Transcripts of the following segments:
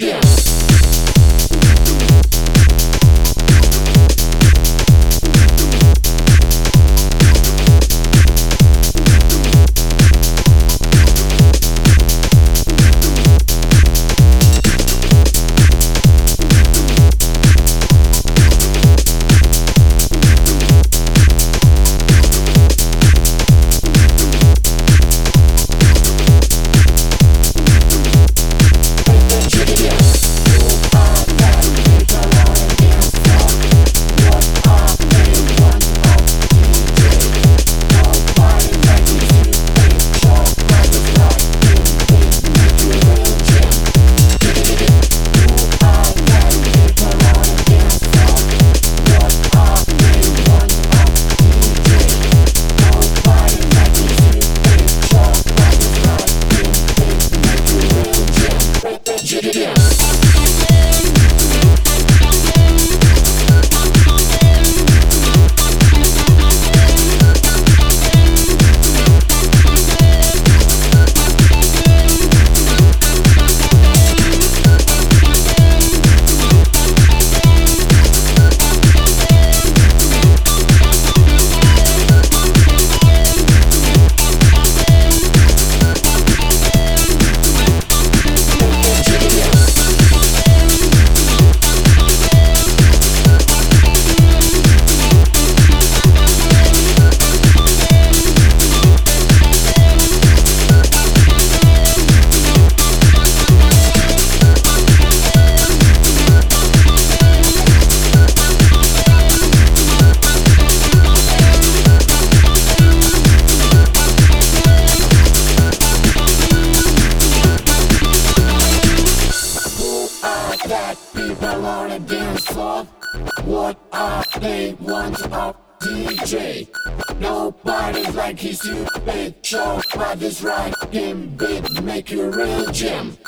Yeah. People on dance floor? What are they want of DJ? Nobody's like he's stupid show, but this right him beat make you real gym.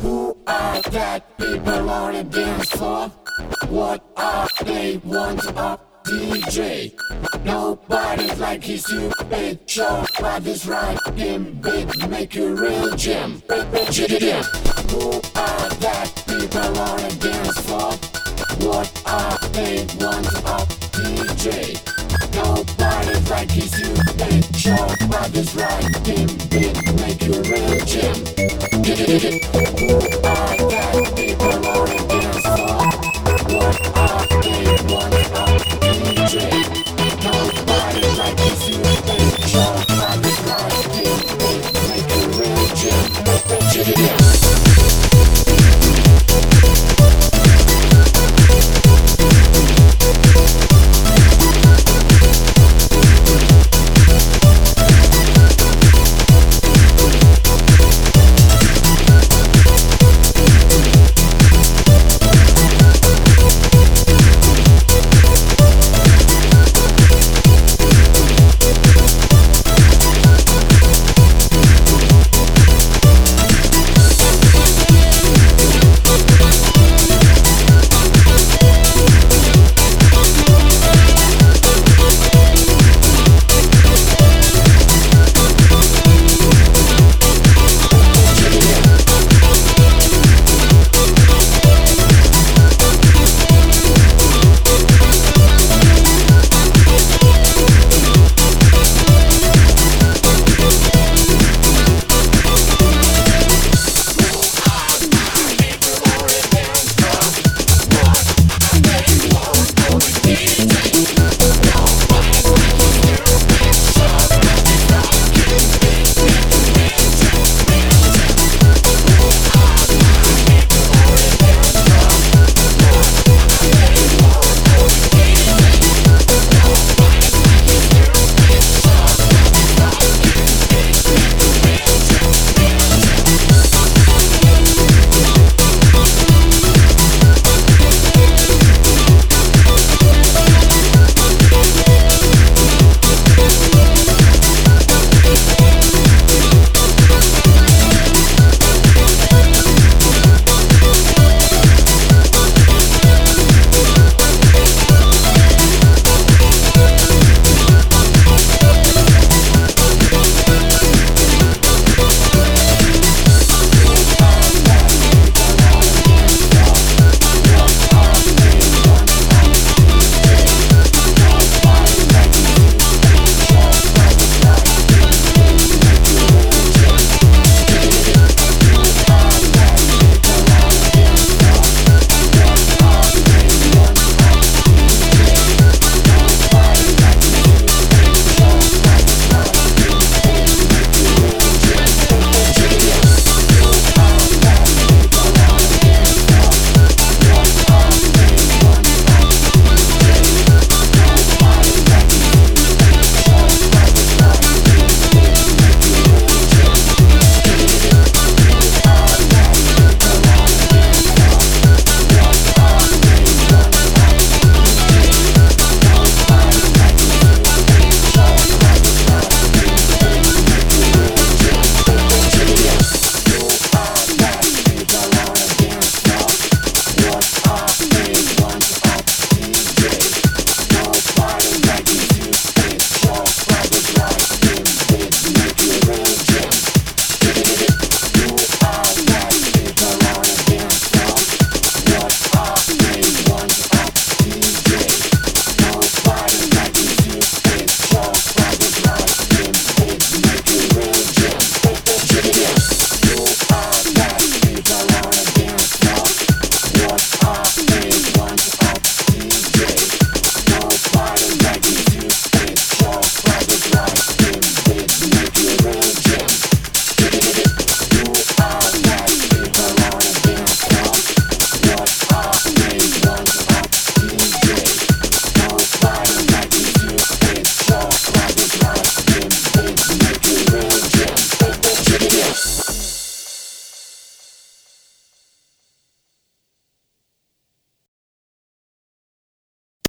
Who are that people on the dance floor? What are they want of DJ? Nobody's like he's stupid show, but this right him beat make you real gym. Who are that people on the dance floor? What are they want of DJ? Nobody's like he's stupid show, but this right him beat make you real gym.